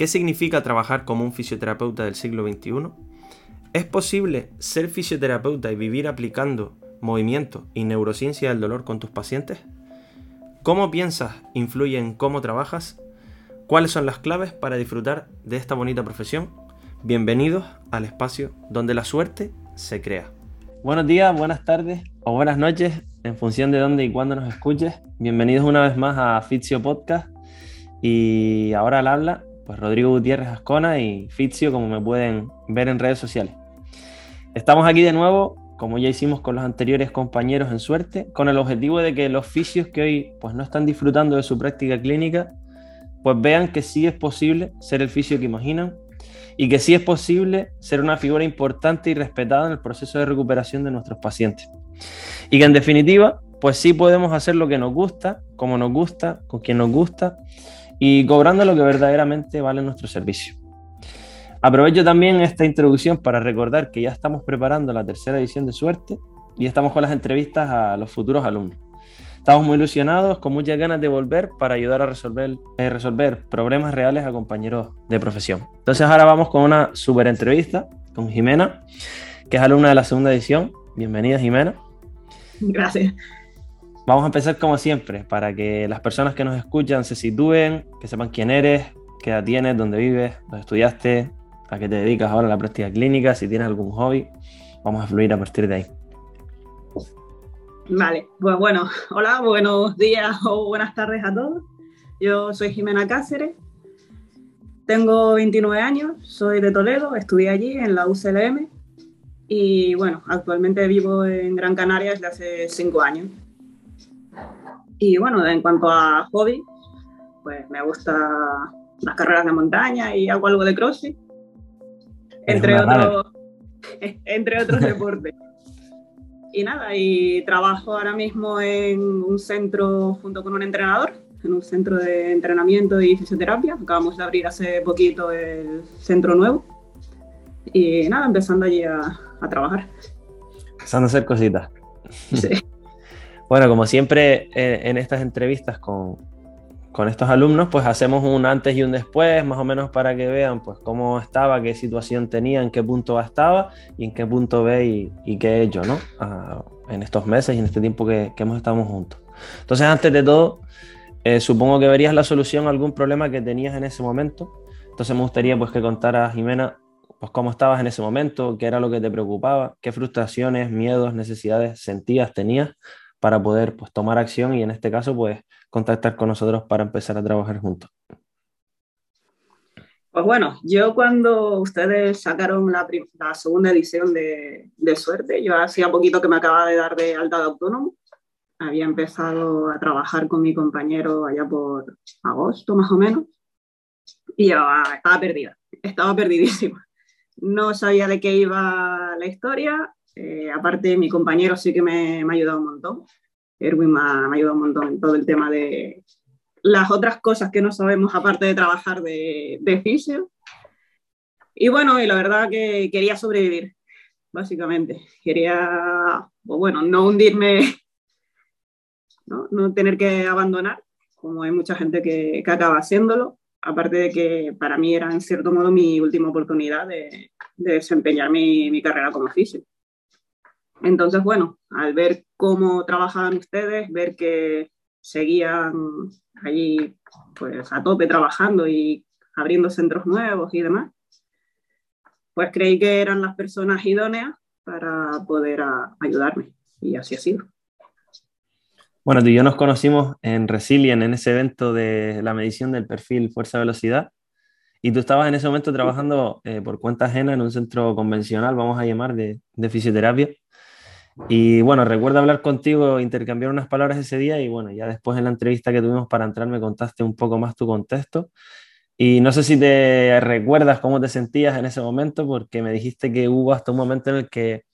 ¿Qué significa trabajar como un fisioterapeuta del siglo XXI? ¿Es posible ser fisioterapeuta y vivir aplicando movimiento y neurociencia del dolor con tus pacientes? ¿Cómo piensas influye en cómo trabajas? ¿Cuáles son las claves para disfrutar de esta bonita profesión? Bienvenidos al espacio donde la suerte se crea. Buenos días, buenas tardes o buenas noches, en función de dónde y cuándo nos escuches. Bienvenidos una vez más a Fizio Podcast. Y ahora al habla, pues Rodrigo Gutiérrez Ascona y Fizio, como me pueden ver en redes sociales. Estamos aquí de nuevo, como ya hicimos con los anteriores compañeros en suerte, con el objetivo de que los fisios que hoy pues, no están disfrutando de su práctica clínica, pues vean que sí es posible ser el fisio que imaginan y que sí es posible ser una figura importante y respetada en el proceso de recuperación de nuestros pacientes. Y que en definitiva, pues sí podemos hacer lo que nos gusta, como nos gusta, con quien nos gusta y cobrando lo que verdaderamente vale nuestro servicio. Aprovecho también esta introducción para recordar que ya estamos preparando la tercera edición de Suerte y estamos con las entrevistas a los futuros alumnos. Estamos muy ilusionados, con muchas ganas de volver para ayudar a resolver, eh, resolver problemas reales a compañeros de profesión. Entonces ahora vamos con una super entrevista con Jimena, que es alumna de la segunda edición. Bienvenida Jimena. Gracias. Vamos a empezar como siempre, para que las personas que nos escuchan se sitúen, que sepan quién eres, qué edad tienes, dónde vives, dónde estudiaste, a qué te dedicas ahora a la práctica clínica, si tienes algún hobby. Vamos a fluir a partir de ahí. Vale, pues bueno, hola, buenos días o buenas tardes a todos. Yo soy Jimena Cáceres, tengo 29 años, soy de Toledo, estudié allí en la UCLM y bueno, actualmente vivo en Gran Canaria desde hace 5 años. Y bueno, en cuanto a hobby, pues me gusta las carreras de montaña y hago algo de crossfit entre otros, entre otros deportes. Y nada, y trabajo ahora mismo en un centro junto con un entrenador, en un centro de entrenamiento y fisioterapia. Acabamos de abrir hace poquito el centro nuevo. Y nada, empezando allí a, a trabajar. Empezando a hacer cositas. Sí. bueno, como siempre eh, en estas entrevistas con, con estos alumnos, pues hacemos un antes y un después, más o menos para que vean pues cómo estaba, qué situación tenía, en qué punto estaba y en qué punto ve y, qué he hecho, ¿no? Ah, en estos meses y en este tiempo que, hemos estado juntos. Entonces, antes de todo, eh, supongo que verías la solución a algún problema que tenías en ese momento. Entonces, me gustaría pues que contaras, Jimena, pues cómo estabas en ese momento, qué era lo que te preocupaba, qué frustraciones, miedos, necesidades sentías, tenías para poder pues tomar acción y en este caso pues contactar con nosotros para empezar a trabajar juntos? Pues bueno, yo cuando ustedes sacaron la, segunda edición de, Suerte, yo hacía poquito que me acababa de dar de alta de autónomo. Había empezado a trabajar con mi compañero allá por agosto más o menos y yo estaba perdida, estaba perdidísima. No sabía de qué iba la historia. Eh, aparte, mi compañero sí que me, me ha ayudado un montón. Erwin me ha, ayudado un montón en todo el tema de las otras cosas que no sabemos aparte de trabajar de, de fisio. Y bueno, y la verdad que quería sobrevivir, básicamente. Quería, pues bueno, no hundirme, ¿no? no tener que abandonar, como hay mucha gente que, que, acaba haciéndolo. Aparte de que para mí era en cierto modo mi última oportunidad de, de desempeñar mi, mi carrera como fisio. Entonces, bueno, al ver cómo trabajaban ustedes, ver que seguían allí pues a tope trabajando y abriendo centros nuevos y demás, pues creí que eran las personas idóneas para poder ayudarme y así ha sido. Bueno, tú y yo nos conocimos en Resilient, en ese evento de la medición del perfil fuerza-velocidad, y tú estabas en ese momento trabajando eh, por cuenta ajena en un centro convencional, vamos a llamar, de, de fisioterapia. Y bueno, recuerdo hablar contigo, intercambiar unas palabras ese día y bueno, ya después en la entrevista que tuvimos para entrar me contaste un poco más tu contexto. Y no sé si te recuerdas cómo te sentías en ese momento, porque me dijiste que hubo hasta un momento en el que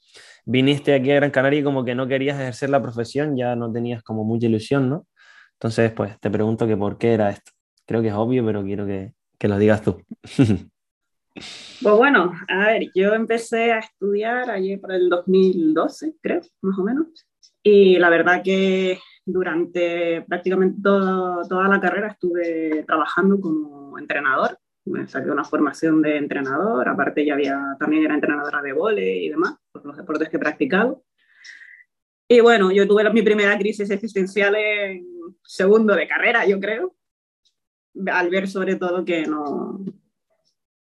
viniste aquí a Gran Canaria y como que no querías ejercer la profesión, ya no tenías como mucha ilusión, ¿no? Entonces, pues te pregunto que por qué era esto. Creo que es obvio, pero quiero que, que lo digas tú. Pues bueno, a ver, yo empecé a estudiar allí por el 2012, creo, más o menos. Y la verdad que durante prácticamente toda la carrera estuve trabajando como entrenador me saqué una formación de entrenador, aparte ya había, también era entrenadora de vole y demás, por los deportes que he practicado. Y bueno, yo tuve mi primera crisis existencial en segundo de carrera, yo creo, al ver sobre todo que no,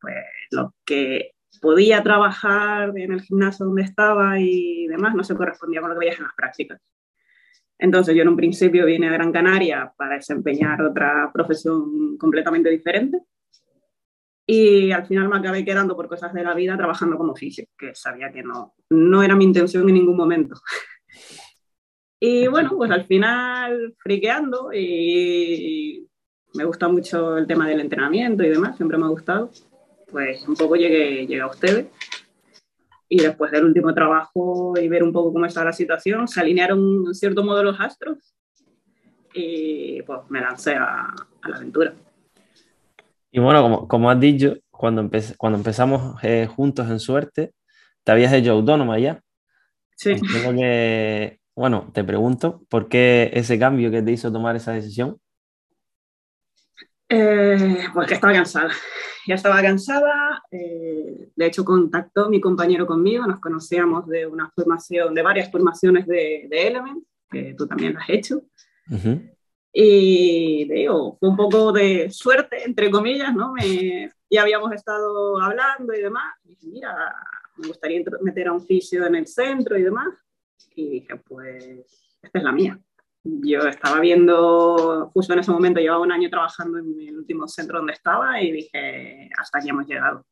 pues lo que podía trabajar en el gimnasio donde estaba y demás no se correspondía con lo que veías en las prácticas. Entonces yo en un principio vine a Gran Canaria para desempeñar otra profesión completamente diferente y al final me acabé quedando por cosas de la vida trabajando como fisio, que sabía que no, no era mi intención en ningún momento. y bueno, pues al final friqueando y me gusta mucho el tema del entrenamiento y demás, siempre me ha gustado, pues un poco llegué, llegué a ustedes. Y después del último trabajo y ver un poco cómo estaba la situación, se alinearon en cierto modo los astros y pues me lancé a, a la aventura. Y bueno, como, como has dicho, cuando, cuando empezamos eh, juntos en suerte, te habías hecho autónoma ya. Sí. que, bueno, te pregunto, ¿por qué ese cambio que te hizo tomar esa decisión? Eh, pues que estaba cansada. Ya estaba cansada. Eh, de hecho, contactó mi compañero conmigo. Nos conocíamos de una formación, de varias formaciones de, de Element, que tú también has hecho. Y digo, fue un poco de suerte, entre comillas, ¿no? Me, ya habíamos estado hablando y demás. Y dije, mira, me gustaría meter a un fisio en el centro y demás. Y dije, pues, esta es la mía. Yo estaba viendo, justo en ese momento, llevaba un año trabajando en el último centro donde estaba y dije, hasta aquí hemos llegado.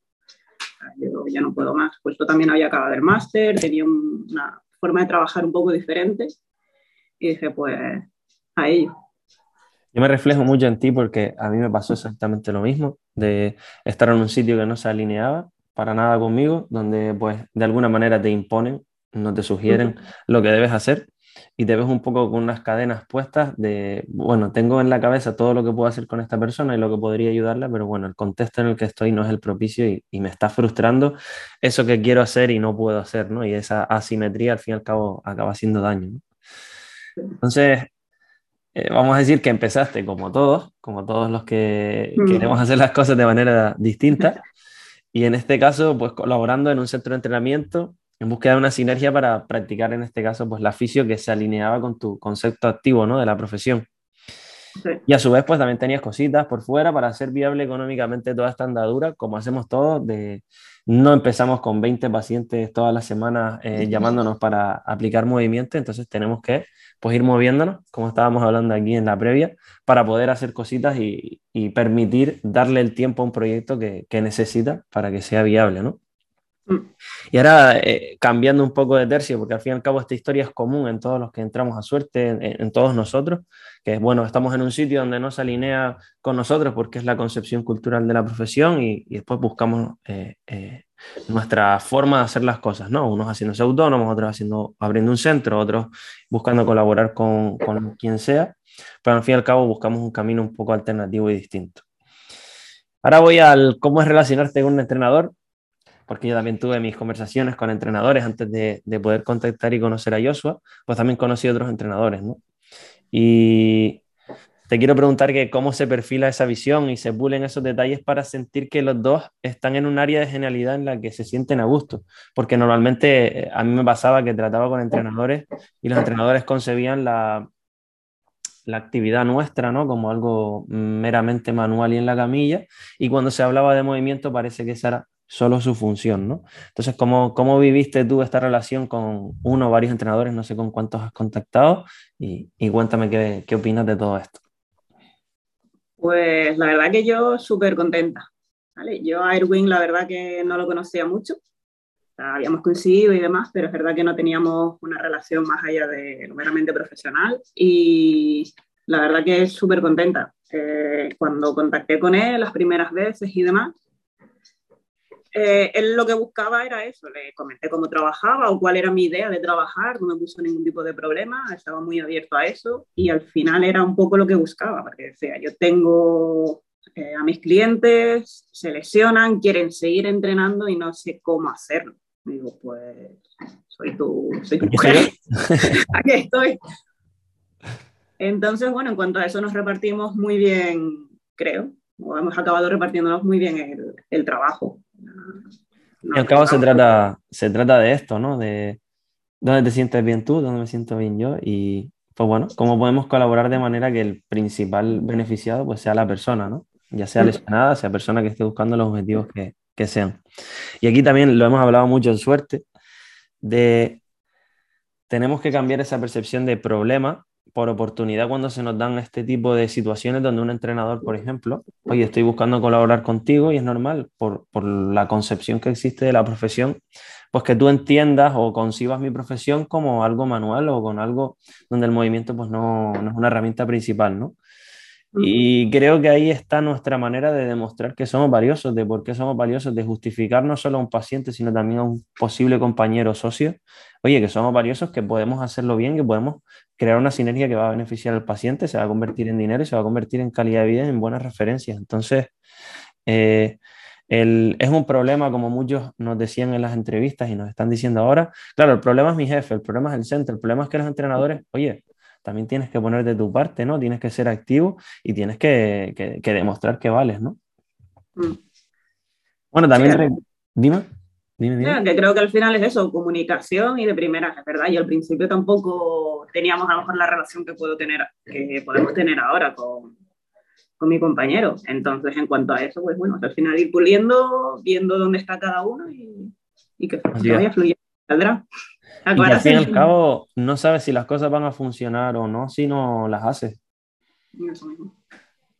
Yo ya no puedo más. Yo también había acabado el máster, tenía una forma de trabajar un poco diferente. Y dije, pues, a ello. Yo me reflejo mucho en ti porque a mí me pasó exactamente lo mismo, de estar en un sitio que no se alineaba para nada conmigo, donde pues de alguna manera te imponen, no te sugieren lo que debes hacer y te ves un poco con unas cadenas puestas de, bueno, tengo en la cabeza todo lo que puedo hacer con esta persona y lo que podría ayudarla, pero bueno, el contexto en el que estoy no es el propicio y, y me está frustrando eso que quiero hacer y no puedo hacer, ¿no? Y esa asimetría al fin y al cabo acaba haciendo daño, ¿no? Entonces, eh, vamos a decir que empezaste como todos, como todos los que mm. queremos hacer las cosas de manera distinta, y en este caso, pues colaborando en un centro de entrenamiento en búsqueda de una sinergia para practicar, en este caso, pues la fisio que se alineaba con tu concepto activo, ¿no? De la profesión. Y a su vez, pues también tenías cositas por fuera para hacer viable económicamente toda esta andadura, como hacemos todos, de no empezamos con 20 pacientes todas las semanas eh, llamándonos para aplicar movimiento, entonces tenemos que pues ir moviéndonos, como estábamos hablando aquí en la previa, para poder hacer cositas y, permitir darle el tiempo a un proyecto que, necesita para que sea viable, ¿no? Y ahora, eh, cambiando un poco de tercio, porque al fin y al cabo esta historia es común en todos los que entramos a suerte, en, todos nosotros, que bueno, estamos en un sitio donde no se alinea con nosotros porque es la concepción cultural de la profesión y, después buscamos eh, eh, nuestra forma de hacer las cosas, ¿no? Unos haciéndose autónomos, otros haciendo, abriendo un centro, otros buscando colaborar con, con quien sea, pero al fin y al cabo buscamos un camino un poco alternativo y distinto. Ahora voy al cómo es relacionarte con un entrenador, porque yo también tuve mis conversaciones con entrenadores antes de, de poder contactar y conocer a Joshua, pues también conocí a otros entrenadores, ¿no? Y te quiero preguntar que cómo se perfila esa visión y se pulen esos detalles para sentir que los dos están en un área de genialidad en la que se sienten a gusto. Porque normalmente eh, a mí me pasaba que trataba con entrenadores y los entrenadores concebían la, la actividad nuestra, ¿no? Como algo meramente manual y en la camilla. Y cuando se hablaba de movimiento parece que esa era solo su función, ¿no? Entonces, ¿cómo, ¿cómo viviste tú esta relación con uno o varios entrenadores? No sé con cuántos has contactado y, y cuéntame qué, qué opinas de todo esto. Pues la verdad que yo súper contenta. ¿vale? Yo a Erwin la verdad que no lo conocía mucho. habíamos coincidido y demás, pero es verdad que no teníamos una relación más allá de lo meramente profesional. Y la verdad que súper contenta. Eh, cuando contacté con él las primeras veces y demás, eh, él lo que buscaba era eso, le comenté cómo trabajaba o cuál era mi idea de trabajar, no me puso ningún tipo de problema, estaba muy abierto a eso y al final era un poco lo que buscaba, porque decía, yo tengo eh, a mis clientes, se lesionan, quieren seguir entrenando y no sé cómo hacerlo. Digo, pues soy tu, soy tu mujer, aquí estoy. Entonces, bueno, en cuanto a eso nos repartimos muy bien, creo, hemos acabado repartiéndonos muy bien el, el trabajo. y al cabo se trata, se trata de esto, ¿no? De dónde te sientes bien tú, dónde me siento bien yo y pues bueno, cómo podemos colaborar de manera que el principal beneficiado pues sea la persona, ¿no? Ya sea lesionada, sea persona que esté buscando los objetivos que, que sean. Y aquí también lo hemos hablado mucho en suerte, de tenemos que cambiar esa percepción de problema por oportunidad cuando se nos dan este tipo de situaciones donde un entrenador, por ejemplo, oye, estoy buscando colaborar contigo y es normal por, por, la concepción que existe de la profesión, pues que tú entiendas o concibas mi profesión como algo manual o con algo donde el movimiento pues no, no es una herramienta principal, ¿no? Y creo que ahí está nuestra manera de demostrar que somos valiosos, de por qué somos valiosos, de justificar no solo a un paciente, sino también a un posible compañero o socio. Oye, que somos valiosos, que podemos hacerlo bien, que podemos crear una sinergia que va a beneficiar al paciente, se va a convertir en dinero y se va a convertir en calidad de vida, en buenas referencias. Entonces, eh, es un problema, como muchos nos decían en las entrevistas y nos están diciendo ahora. Claro, el problema es mi jefe, el problema es el centro, el problema es que los entrenadores, oye, también tienes que poner de tu parte, ¿no? Tienes que ser activo y tienes que, demostrar que vales, ¿no? Mm. Bueno, también... Dime. Dime, que creo que al final es eso, comunicación y de primera, es verdad. Y al principio tampoco teníamos a lo mejor la relación que puedo tener, que podemos tener ahora con, con mi compañero. Entonces, en cuanto a eso, pues bueno, al final ir puliendo, viendo dónde está cada uno y, y que vaya fluyendo, saldrá. Y al fin y al cabo, no sabes si las cosas van a funcionar o no si no las haces.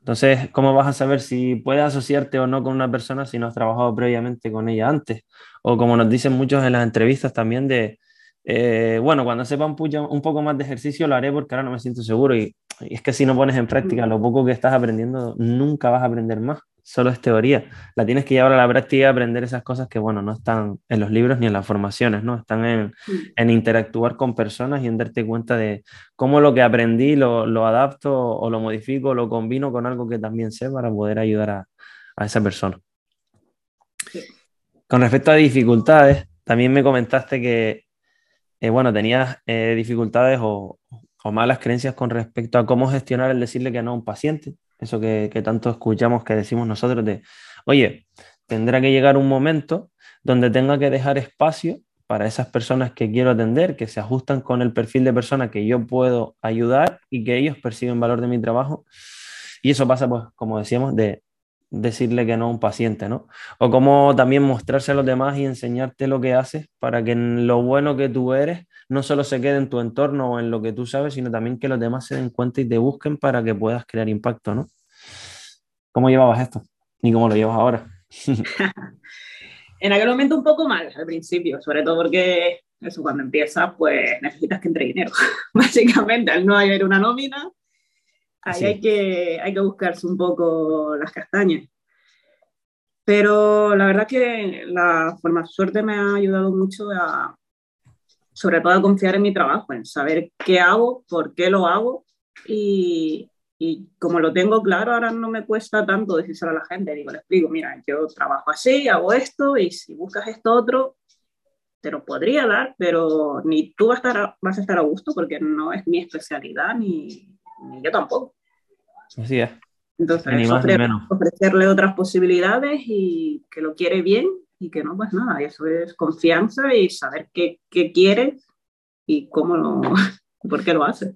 Entonces, ¿cómo vas a saber si puedes asociarte o no con una persona si no has trabajado previamente con ella antes? O como nos dicen muchos en las entrevistas también de, eh, bueno, cuando sepa un, un, poco más de ejercicio lo haré porque ahora no me siento seguro. Y, y es que si no pones en práctica lo poco que estás aprendiendo, nunca vas a aprender más solo es teoría. La tienes que llevar a la práctica y aprender esas cosas que, bueno, no están en los libros ni en las formaciones, ¿no? Están en, mm. en interactuar con personas y en darte cuenta de cómo lo que aprendí lo, lo, adapto o lo modifico, lo combino con algo que también sé para poder ayudar a, a esa persona. Con respecto a dificultades, también me comentaste que, eh, bueno, tenías eh, dificultades o, o malas creencias con respecto a cómo gestionar el decirle que no a un paciente eso que, tanto escuchamos, que decimos nosotros de, oye, tendrá que llegar un momento donde tenga que dejar espacio para esas personas que quiero atender, que se ajustan con el perfil de persona que yo puedo ayudar y que ellos perciben valor de mi trabajo. Y eso pasa, pues, como decíamos, de decirle que no a un paciente, ¿no? O como también mostrarse a los demás y enseñarte lo que haces para que lo bueno que tú eres no solo se quede en tu entorno o en lo que tú sabes, sino también que los demás se den cuenta y te busquen para que puedas crear impacto, ¿no? ¿Cómo llevabas esto? ¿Y cómo lo llevas ahora? en aquel momento un poco mal al principio, sobre todo porque eso cuando empiezas pues necesitas que entre dinero. Básicamente, al no haber una nómina, ahí hay, que, hay que buscarse un poco las castañas. Pero la verdad que la forma suerte me ha ayudado mucho a, sobre todo a confiar en mi trabajo, en saber qué hago, por qué lo hago y, y como lo tengo claro, ahora no me cuesta tanto decírselo a la gente. Digo, le explico, mira, yo trabajo así, hago esto y si buscas esto otro, te lo podría dar, pero ni tú vas a estar a, vas a, estar a gusto porque no es mi especialidad ni, ni yo tampoco. Así es. Entonces, ofrecerle otras posibilidades y que lo quiere bien y que no, pues nada, eso es confianza y saber qué, qué quieres y cómo lo, por qué lo haces.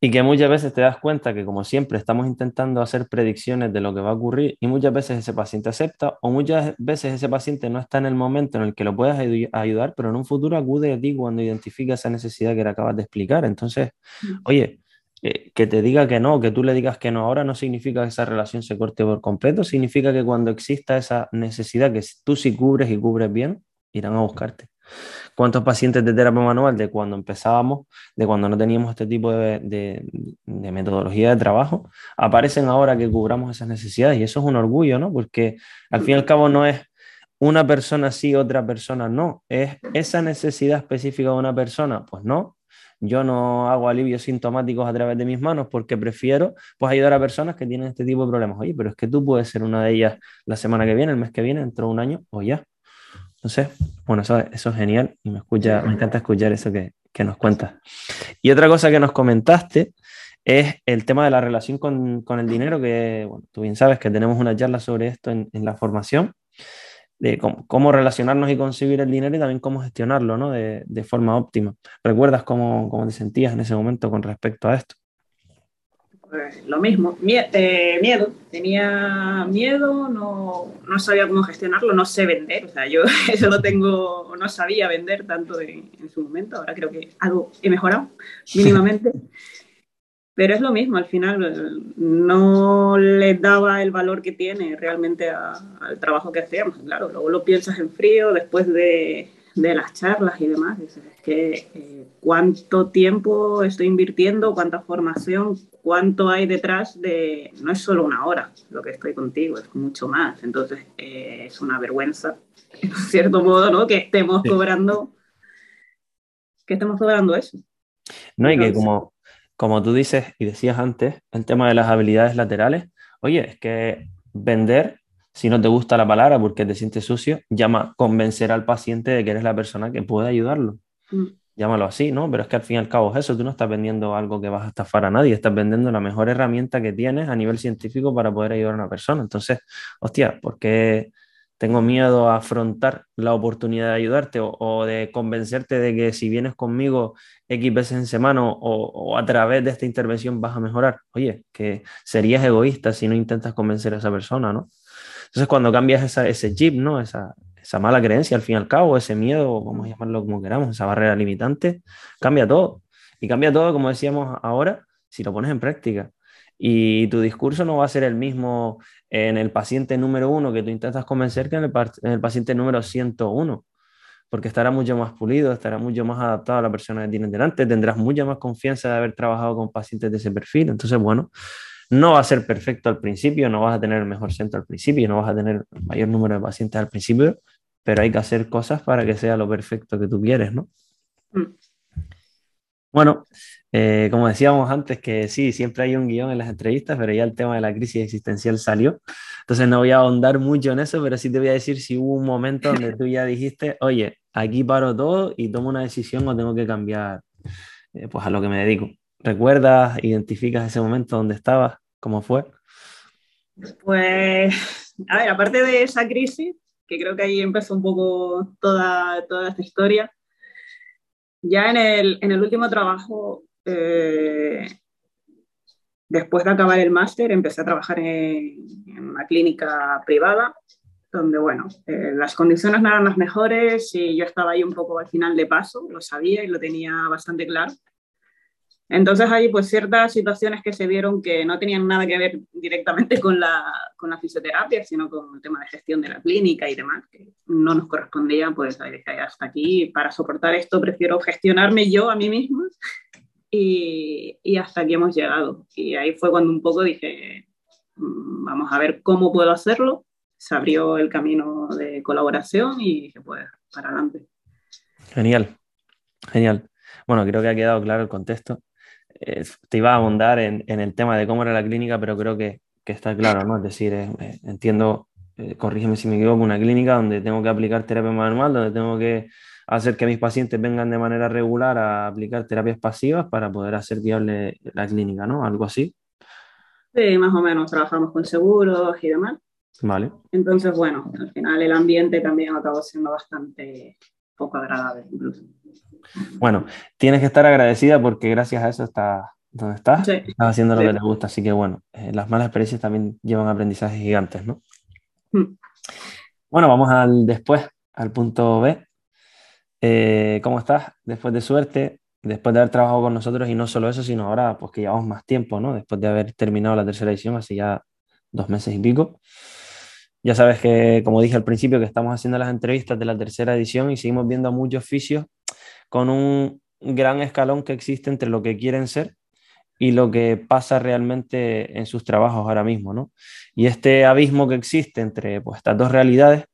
Y que muchas veces te das cuenta que como siempre estamos intentando hacer predicciones de lo que va a ocurrir y muchas veces ese paciente acepta o muchas veces ese paciente no está en el momento en el que lo puedas ayudar, pero en un futuro acude a ti cuando identifica esa necesidad que le acabas de explicar. Entonces, mm. oye, que te diga que no, que tú le digas que no ahora no significa que esa relación se corte por completo, significa que cuando exista esa necesidad que tú sí cubres y cubres bien, irán a buscarte. ¿Cuántos pacientes de terapia manual de cuando empezábamos, de cuando no teníamos este tipo de, metodología de trabajo, aparecen ahora que cubramos esas necesidades? Y eso es un orgullo, ¿no? Porque al fin y al cabo no es una persona sí, otra persona no. Es esa necesidad específica de una persona, pues no, yo no hago alivios sintomáticos a través de mis manos porque prefiero pues, ayudar a personas que tienen este tipo de problemas. Oye, pero es que tú puedes ser una de ellas la semana que viene, el mes que viene, dentro de un año o ya. Entonces, bueno, eso, eso es genial y me, escucha, me encanta escuchar eso que, que nos cuentas. Y otra cosa que nos comentaste es el tema de la relación con, el dinero, que tú bien sabes que tenemos una charla sobre esto en, la formación, de cómo, relacionarnos y concebir el dinero y también cómo gestionarlo ¿no? de, forma óptima. ¿Recuerdas cómo, cómo te sentías en ese momento con respecto a esto? Pues lo mismo, eh, miedo. Tenía miedo, no, no, sabía cómo gestionarlo, no sé vender. O sea, yo eso lo tengo, no sabía vender tanto en, su momento. Ahora creo que algo he mejorado mínimamente. Pero es lo mismo, al final no le daba el valor que tiene realmente al trabajo que hacíamos. Claro, luego lo piensas en frío después de, de las charlas y demás. Es que eh, cuánto tiempo estoy invirtiendo, cuánta formación, cuánto hay detrás de, no es solo una hora lo que estoy contigo, es mucho más. Entonces eh, es una vergüenza, en cierto modo, ¿no? Que estemos cobrando, que estemos cobrando eso. No, y que como, como tú dices y decías antes, el tema de las habilidades laterales, oye, es que vender si no te gusta la palabra porque te sientes sucio, llama convencer al paciente de que eres la persona que puede ayudarlo. Mm. Llámalo así, ¿no? Pero es que al fin y al cabo es eso, tú no estás vendiendo algo que vas a estafar a nadie, estás vendiendo la mejor herramienta que tienes a nivel científico para poder ayudar a una persona. Entonces, hostia, ¿por qué tengo miedo a afrontar la oportunidad de ayudarte o, de convencerte de que si vienes conmigo X veces en semana o, a través de esta intervención vas a mejorar? Oye, que serías egoísta si no intentas convencer a esa persona, ¿no? Entonces, cuando cambias ese chip, ¿no? Esa, mala creencia, al fin y al cabo, ese miedo, vamos a llamarlo como queramos, esa barrera limitante, cambia todo. Y cambia todo, como decíamos ahora, si lo pones en práctica. Y tu discurso no va a ser el mismo en el paciente número uno que tú intentas convencer que en el, en el paciente número 101 porque estará mucho más pulido, estará mucho más adaptado a la persona que tienes delante, tendrás mucha más confianza de haber trabajado con pacientes de ese perfil. Entonces, bueno, no va a ser perfecto al principio, no vas a tener el mejor centro al principio, no vas a tener el mayor número de pacientes al principio, pero hay que hacer cosas para que sea lo perfecto que tú quieres, ¿no? Mm. Bueno, eh, como decíamos antes, que sí, siempre hay un guion en las entrevistas, pero ya el tema de la crisis existencial salió. Entonces no voy a ahondar mucho en eso, pero sí te voy a decir si hubo un momento donde tú ya dijiste, oye, aquí paro todo y tomo una decisión o tengo que cambiar eh, pues a lo que me dedico. ¿Recuerdas, identificas ese momento donde estabas? ¿Cómo fue? Pues, a ver, aparte de esa crisis, que creo que ahí empezó un poco toda, toda esta historia, ya en el, en el último trabajo, eh, después de acabar el máster, empecé a trabajar en, una clínica privada, donde, bueno, eh, las condiciones no eran las mejores y yo estaba ahí un poco al final de paso, lo sabía y lo tenía bastante claro. Entonces hay pues ciertas situaciones que se vieron que no tenían nada que ver directamente con la, fisioterapia, sino con el tema de gestión de la clínica y demás, que no nos correspondía, pues hasta aquí, para soportar esto prefiero gestionarme yo a mí misma y, y hasta aquí hemos llegado. Y ahí fue cuando un poco dije, mm, vamos a ver cómo puedo hacerlo. Se abrió el camino de colaboración y dije, pues, para adelante. Genial, genial. Bueno, creo que ha quedado claro el contexto. Eh, te iba a abundar en, el tema de cómo era la clínica, pero creo que, está claro, ¿no? Es decir, eh, eh, entiendo, corrígeme si me equivoco, una clínica donde tengo que aplicar terapia manual, donde tengo que hacer que mis pacientes vengan de manera regular a aplicar terapias pasivas para poder hacer viable la clínica, ¿no? Algo así. Sí, más o menos, trabajamos con seguros y demás. Vale. Entonces, bueno, al final el ambiente también acabó siendo bastante poco agradable incluso. Bueno, tienes que estar agradecida porque gracias a eso estás donde estás, estás haciendo lo que te gusta. Así que bueno, eh, las malas experiencias también llevan aprendizajes gigantes, ¿no? Mm. Bueno, vamos al después, al punto B. Eh, ¿Cómo estás? Después de suerte, después de haber trabajado con nosotros y no solo eso, sino ahora pues que llevamos más tiempo, ¿no? Después de haber terminado la tercera edición, hace ya dos meses y pico. Ya sabes que, como dije al principio, que estamos haciendo las entrevistas de la tercera edición y seguimos viendo a muchos oficios con un gran escalón que existe entre lo que quieren ser y lo que pasa realmente en sus trabajos ahora mismo, ¿no? Y este abismo que existe entre pues, estas dos realidades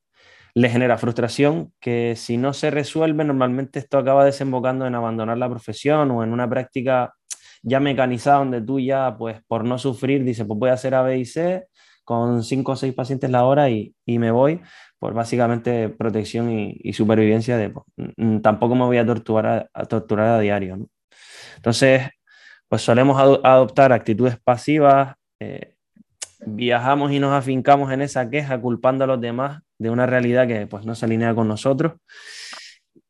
le genera frustración que si no se resuelve, normalmente esto acaba desembocando en abandonar la profesión o en una práctica ya mecanizada donde tú ya, pues por no sufrir, dices, pues voy a hacer A, B y C con cinco o seis pacientes la hora y, y me voy, por básicamente protección y, supervivencia de, pues, tampoco me voy a torturar a, torturar a diario, ¿no? Entonces, pues solemos adoptar actitudes pasivas, eh, viajamos y nos afincamos en esa queja culpando a los demás de una realidad que pues no se alinea con nosotros.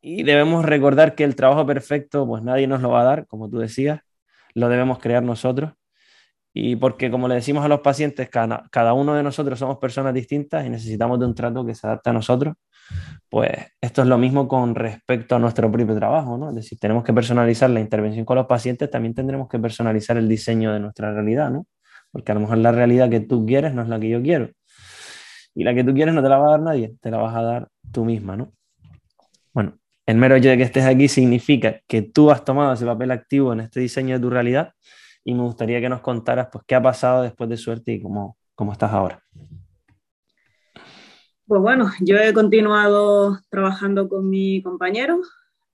Y debemos recordar que el trabajo perfecto pues nadie nos lo va a dar, como tú decías, lo debemos crear nosotros. Y porque como le decimos a los pacientes, cada, uno de nosotros somos personas distintas y necesitamos de un trato que se adapte a nosotros pues esto es lo mismo con respecto a nuestro propio trabajo, ¿no? Es decir, tenemos que personalizar la intervención con los pacientes, también tendremos que personalizar el diseño de nuestra realidad, ¿no? Porque a lo mejor la realidad que tú quieres no es la que yo quiero. Y la que tú quieres no te la va a dar nadie, te la vas a dar tú misma, ¿no? Bueno, el mero hecho de que estés aquí significa que tú has tomado ese papel activo en este diseño de tu realidad y me gustaría que nos contaras pues qué ha pasado después de suerte y cómo, cómo estás ahora. Pues bueno, yo he continuado trabajando con mi compañero.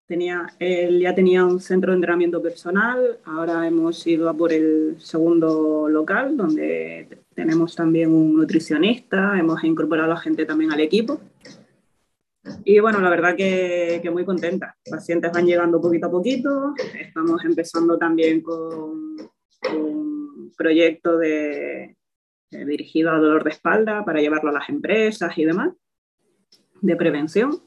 Tenía, él ya tenía un centro de entrenamiento personal. Ahora hemos ido a por el segundo local, donde tenemos también un nutricionista. Hemos incorporado a gente también al equipo. Y bueno, la verdad que, que muy contenta. Pacientes van llegando poquito a poquito. Estamos empezando también con un proyecto eh, dirigido a dolor de espalda para llevarlo a las empresas y demás, de prevención.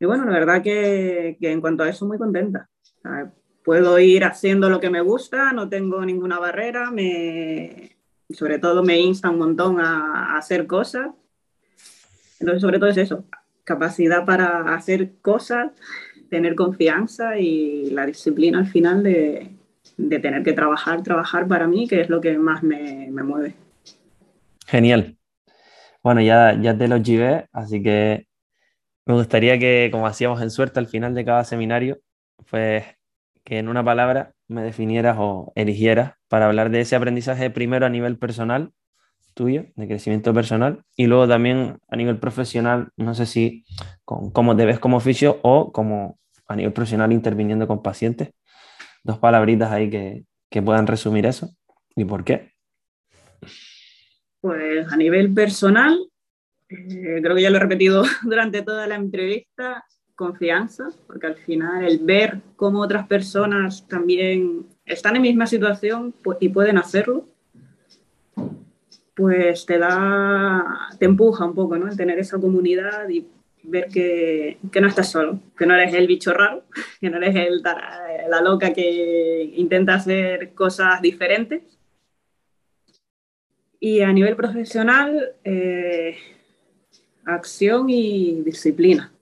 Y bueno, la verdad que, que en cuanto a eso muy contenta. puedo ir haciendo lo que me gusta, no tengo ninguna barrera, me, sobre todo me insta un montón a, a hacer cosas. Entonces, sobre todo es eso, capacidad para hacer cosas, tener confianza y la disciplina al final de, de tener que trabajar, trabajar para mí, que es lo que más me, me mueve. Genial. Bueno, ya, ya te lo llevé, así que me gustaría que, como hacíamos en suerte al final de cada seminario, pues que en una palabra me definieras o eligieras para hablar de ese aprendizaje primero a nivel personal tuyo, de crecimiento personal, y luego también a nivel profesional, no sé si con, cómo te ves como oficio o como a nivel profesional interviniendo con pacientes. Dos palabritas ahí que, que puedan resumir eso y por qué. Pues a nivel personal, eh, creo que ya lo he repetido durante toda la entrevista, confianza, porque al final el ver cómo otras personas también están en misma situación y pueden hacerlo, pues te da, te empuja un poco, ¿no? El tener esa comunidad y ver que, que, no estás solo, que no eres el bicho raro, que no eres el, la loca que intenta hacer cosas diferentes, y a nivel profesional, eh, acción y disciplina.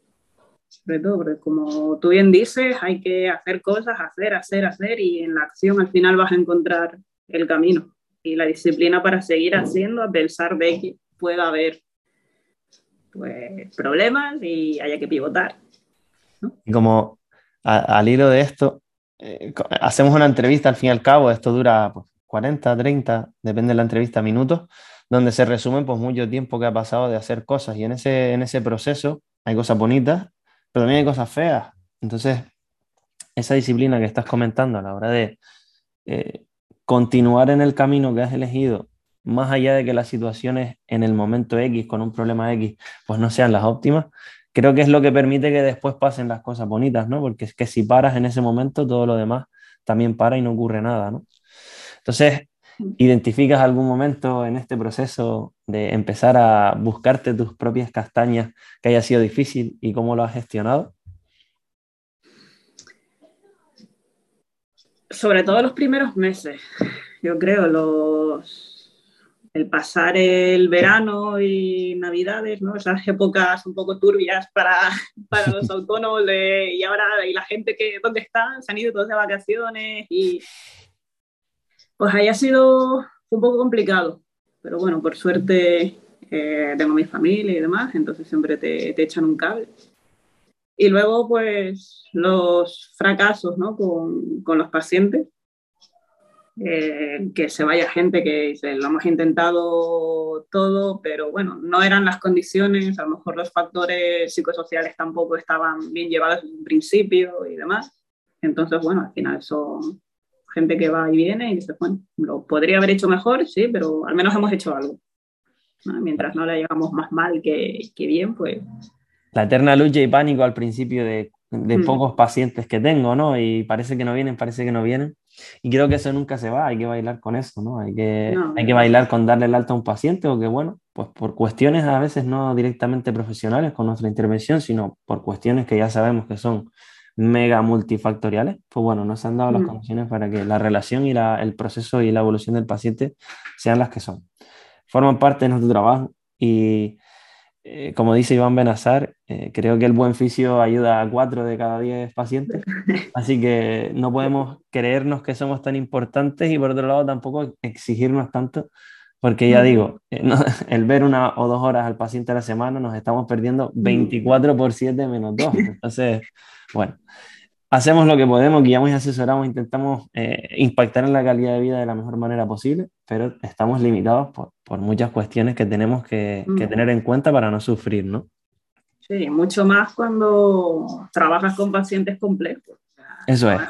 Sobre todo, porque como tú bien dices, hay que hacer cosas, hacer, hacer, hacer, y en la acción al final vas a encontrar el camino y la disciplina para seguir haciendo a pesar de que pueda haber pues, problemas y haya que pivotar. Y como al hilo de esto, eh, hacemos una entrevista al fin y al cabo, esto dura pues, 40, 30, depende de la entrevista, minutos, donde se resumen pues mucho tiempo que ha pasado de hacer cosas y en ese, en ese proceso hay cosas bonitas, pero también hay cosas feas. Entonces, esa disciplina que estás comentando a la hora de eh, continuar en el camino que has elegido, más allá de que las situaciones en el momento X, con un problema X, pues no sean las óptimas, creo que es lo que permite que después pasen las cosas bonitas, ¿no? Porque es que si paras en ese momento, todo lo demás también para y no ocurre nada, ¿no? Entonces, ¿identificas algún momento en este proceso de empezar a buscarte tus propias castañas que haya sido difícil y cómo lo has gestionado? Sobre todo los primeros meses, yo creo, los, el pasar el verano y navidades, ¿no? esas épocas un poco turbias para, para los autónomos y ahora y la gente que, ¿dónde están? Se han ido todos de vacaciones y pues haya sido un poco complicado, pero bueno, por suerte eh, tengo mi familia y demás, entonces siempre te, te, echan un cable. Y luego, pues, los fracasos ¿no? con, con los pacientes, eh, que se vaya gente que dice, lo hemos intentado todo, pero bueno, no eran las condiciones, a lo mejor los factores psicosociales tampoco estaban bien llevados en un principio y demás. Entonces, bueno, al final son gente que va y viene y dice, bueno, lo podría haber hecho mejor, sí, pero al menos hemos hecho algo. Mientras no la llevamos más mal que, que, bien, pues... La eterna lucha y pánico al principio de de mm. pocos pacientes que tengo, ¿no? Y parece que no vienen, parece que no vienen. Y creo que eso nunca se va, hay que bailar con eso, ¿no? Hay que, hay que bailar con darle el alta a un paciente o que, bueno, pues por cuestiones a veces no directamente profesionales con nuestra intervención, sino por cuestiones que ya sabemos que son mega multifactoriales, pues bueno, nos han dado las mm. condiciones para que la relación y la, el proceso y la evolución del paciente sean las que son. Forman parte de nuestro trabajo y eh, como dice Iván Benazar, eh, creo que el buen fisio ayuda a cuatro de cada diez pacientes, así que no podemos creernos que somos tan importantes y por otro lado tampoco exigirnos tanto, porque ya digo, eh, el ver una o dos horas al paciente a la semana nos estamos perdiendo 24 por 7 menos 2. Entonces, bueno, hacemos lo que podemos, guiamos y asesoramos, intentamos eh, impactar en la calidad de vida de la mejor manera posible, pero estamos limitados por, por muchas cuestiones que tenemos que, que, tener en cuenta para no sufrir, ¿no? Sí, mucho más cuando trabajas con pacientes complejos. Eso es.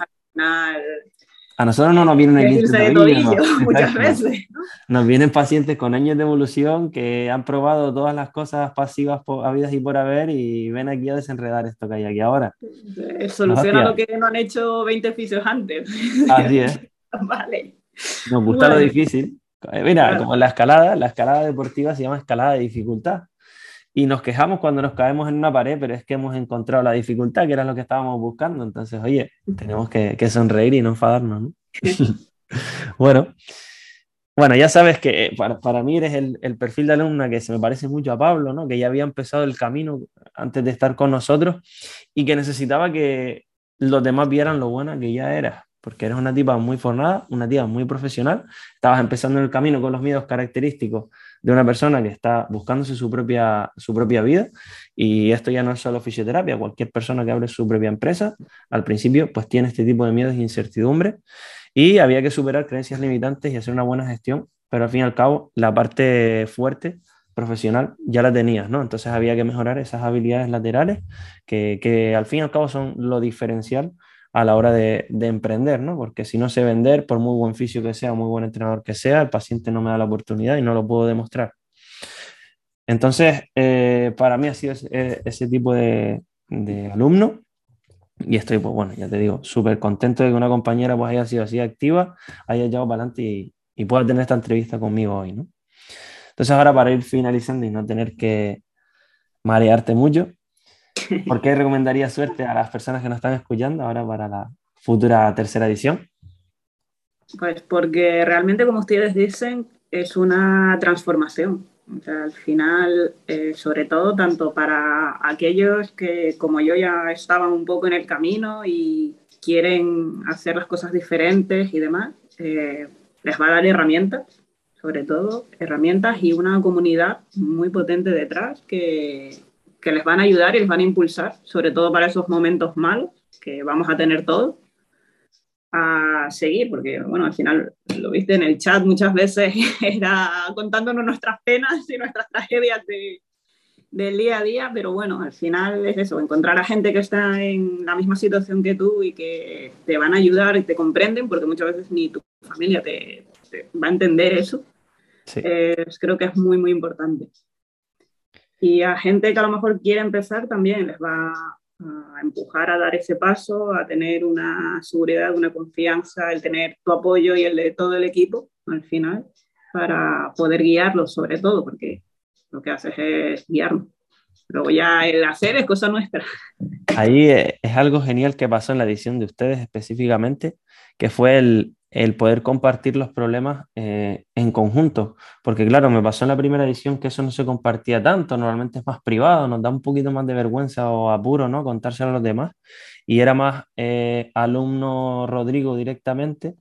A nosotros no nos vienen el de tobillo, muchas veces. Nos vienen pacientes con años de evolución que han probado todas las cosas pasivas habidas y por haber y ven aquí a desenredar esto que hay aquí ahora. Soluciona lo que no han hecho 20 fisios antes. Así es. vale. Nos gusta lo difícil. Eh, mira, como la escalada, la escalada deportiva se llama escalada de dificultad y nos quejamos cuando nos caemos en una pared, pero es que hemos encontrado la dificultad, que era lo que estábamos buscando. Entonces, oye, tenemos que, sonreír y no enfadarnos. ¿no? bueno, bueno, ya sabes que eh, para, para mí eres el, el, perfil de alumna que se me parece mucho a Pablo, ¿no? que ya había empezado el camino antes de estar con nosotros y que necesitaba que los demás vieran lo buena que ya eras porque eres una tipa muy formada, una tipa muy profesional, estabas empezando el camino con los miedos característicos de una persona que está buscándose su propia, su propia vida. Y esto ya no es solo fisioterapia, cualquier persona que abre su propia empresa, al principio pues tiene este tipo de miedos e incertidumbre. Y había que superar creencias limitantes y hacer una buena gestión, pero al fin y al cabo la parte fuerte profesional ya la tenías, ¿no? Entonces había que mejorar esas habilidades laterales que, que al fin y al cabo son lo diferencial a la hora de, emprender, ¿no? Porque si no sé vender, por muy buen fisio que sea, muy buen entrenador que sea, el paciente no me da la oportunidad y no lo puedo demostrar. Entonces, eh, para mí ha sido ese, tipo de, alumno y estoy, pues bueno, ya te digo, súper contento de que una compañera pues haya sido así activa, haya llevado para adelante y, y pueda tener esta entrevista conmigo hoy, ¿no? Entonces ahora para ir finalizando y no tener que marearte mucho, ¿Por qué recomendaría suerte a las personas que nos están escuchando ahora para la futura tercera edición? Pues porque realmente, como ustedes dicen, es una transformación. al final, eh, sobre todo, tanto para aquellos que, como yo, ya estaban un poco en el camino y quieren hacer las cosas diferentes y demás, eh, les va a dar herramientas, sobre todo herramientas y una comunidad muy potente detrás que, que les van a ayudar y les van a impulsar, sobre todo para esos momentos malos que vamos a tener todos, a seguir, porque bueno, al final lo viste en el chat muchas veces, era contándonos nuestras penas y nuestras tragedias de, del día a día, pero bueno, al final es eso, encontrar a gente que está en la misma situación que tú y que te van a ayudar y te comprenden, porque muchas veces ni tu familia te, va a entender eso. creo que es muy, muy importante. Y a gente que a lo mejor quiere empezar también les va a empujar a dar ese paso, a tener una seguridad, una confianza, el tener tu apoyo y el de todo el equipo al final para poder guiarlos sobre todo, porque lo que haces es guiarnos. Luego ya el hacer es cosa nuestra. Ahí eh, es algo genial que pasó en la edición de ustedes específicamente, que fue el, el poder compartir los problemas eh, en conjunto. Porque claro, me pasó en la primera edición que eso no se compartía tanto, normalmente es más privado, nos da un poquito más de vergüenza o apuro, ¿no? Contárselo a los demás. Y era más eh, alumno Rodrigo directamente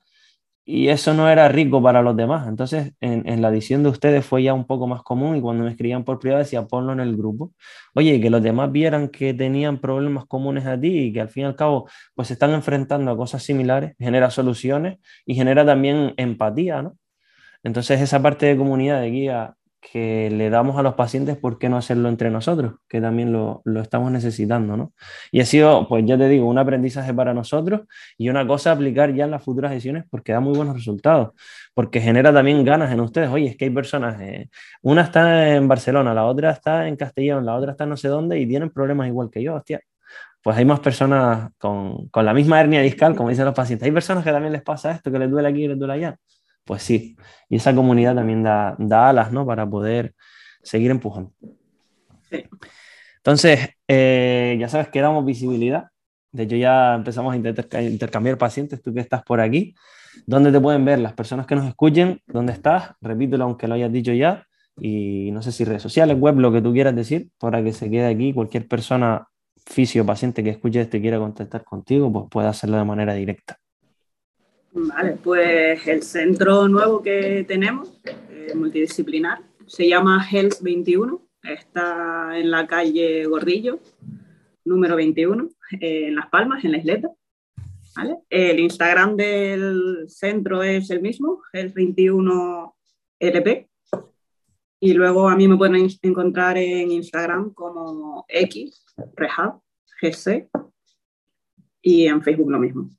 y eso no era rico para los demás. Entonces, en, la edición de ustedes fue ya un poco más común y cuando me escribían por privado decía ponlo en el grupo. Oye, que los demás vieran que tenían problemas comunes a ti y que al fin y al cabo pues se están enfrentando a cosas similares, genera soluciones y genera también empatía, ¿no? Entonces, esa parte de comunidad de guía que le damos a los pacientes, ¿por qué no hacerlo entre nosotros? Que también lo, lo, estamos necesitando, ¿no? Y ha sido, pues ya te digo, un aprendizaje para nosotros y una cosa a aplicar ya en las futuras ediciones porque da muy buenos resultados, porque genera también ganas en ustedes. Oye, es que hay personas, eh, una está en Barcelona, la otra está en Castellón, la otra está no sé dónde y tienen problemas igual que yo, hostia. pues hay más personas con, con, la misma hernia discal, como dicen los pacientes. Hay personas que también les pasa esto, que les duele aquí y les duele allá. Pues sí, y esa comunidad también da, da alas, ¿no? Para poder seguir empujando. Sí. Entonces, eh, ya sabes que damos visibilidad. De hecho, ya empezamos a intercambiar pacientes, tú que estás por aquí. ¿Dónde te pueden ver las personas que nos escuchen? ¿Dónde estás? Repítelo aunque lo hayas dicho ya. Y no sé si redes sociales, web, lo que tú quieras decir, para que se quede aquí cualquier persona fisio paciente que escuche esto y quiera contactar contigo, pues pueda hacerlo de manera directa. Vale, pues el centro nuevo que tenemos, eh, multidisciplinar, se llama Health 21, está en la calle Gordillo, número 21, eh, en Las Palmas, en la isleta. ¿vale? El Instagram del centro es el mismo, Health 21 LP. Y luego a mí me pueden encontrar en Instagram como X, Rehab, GC, y en Facebook lo mismo.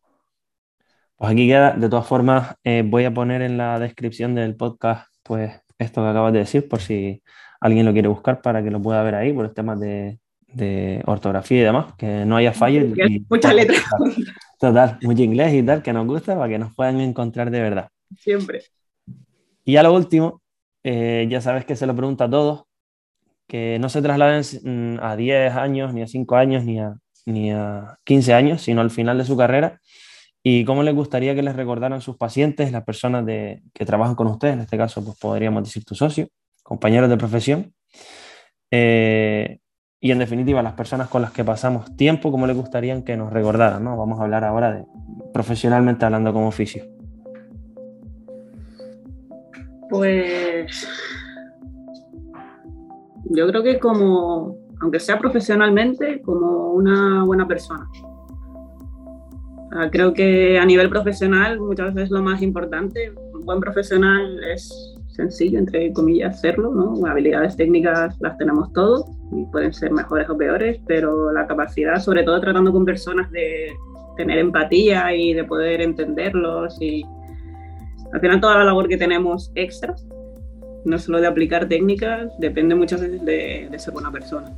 Pues aquí queda, de todas formas, eh, voy a poner en la descripción del podcast, pues esto que acabas de decir, por si alguien lo quiere buscar para que lo pueda ver ahí, por los temas de, ortografía y demás, que no haya fallos. Muchas letras. Total, mucho inglés y tal, que nos gusta para que nos puedan encontrar de verdad. Siempre. Y a lo último, eh, ya sabes que se lo pregunta a todos, que no se trasladen mm, a 10 años, ni a 5 años, ni a, ni a 15 años, sino al final de su carrera. ¿Y cómo les gustaría que les recordaran sus pacientes, las personas de, que trabajan con ustedes? En este caso, pues podríamos decir tu socio, compañeros de profesión. Eh, y en definitiva, las personas con las que pasamos tiempo, ¿cómo les gustaría que nos recordaran? ¿no? Vamos a hablar ahora de profesionalmente hablando como oficio. Pues yo creo que como, aunque sea profesionalmente, como una buena persona. Creo que a nivel profesional muchas veces lo más importante, un buen profesional es sencillo, entre comillas, hacerlo, ¿no? Habilidades técnicas las tenemos todos y pueden ser mejores o peores, pero la capacidad, sobre todo tratando con personas, de tener empatía y de poder entenderlos y al final toda la labor que tenemos extra no solo de aplicar técnicas, depende muchas veces de, ser buena persona.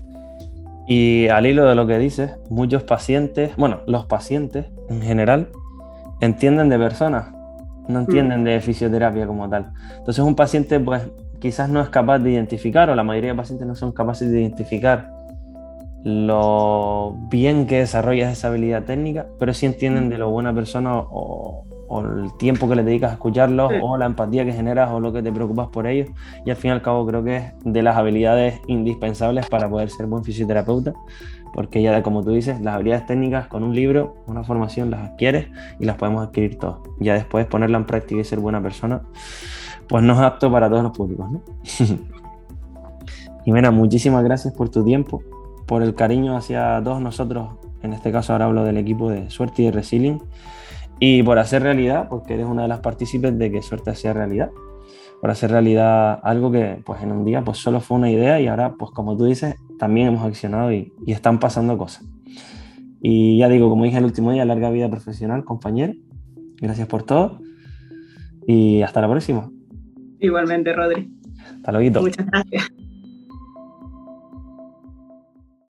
Y al hilo de lo que dices, muchos pacientes, bueno, los pacientes en general, entienden de personas, no entienden mm. de fisioterapia como tal. Entonces un paciente pues quizás no es capaz de identificar, o la mayoría de pacientes no son capaces de identificar lo bien que desarrollas esa habilidad técnica, pero sí entienden de lo buena persona o, o el tiempo que le dedicas a escucharlos, o la empatía que generas, o lo que te preocupas por ellos. Y al fin y al cabo creo que es de las habilidades indispensables para poder ser buen fisioterapeuta, porque ya como tú dices, las habilidades técnicas con un libro, una formación las adquieres y las podemos adquirir todos. Ya después ponerla en práctica y ser buena persona, pues no es apto para todos los públicos. ¿no? Jimena, muchísimas gracias por tu tiempo, por el cariño hacia todos nosotros, en este caso ahora hablo del equipo de Suerte y de Resilient y por hacer realidad, porque eres una de las partícipes de que suerte sea realidad. Por hacer realidad algo que pues en un día pues solo fue una idea y ahora pues como tú dices también hemos accionado y, y están pasando cosas. Y ya digo, como dije el último día, larga vida profesional, compañero. Gracias por todo y hasta la próxima. Igualmente, Rodri. Hasta luego. Muchas gracias.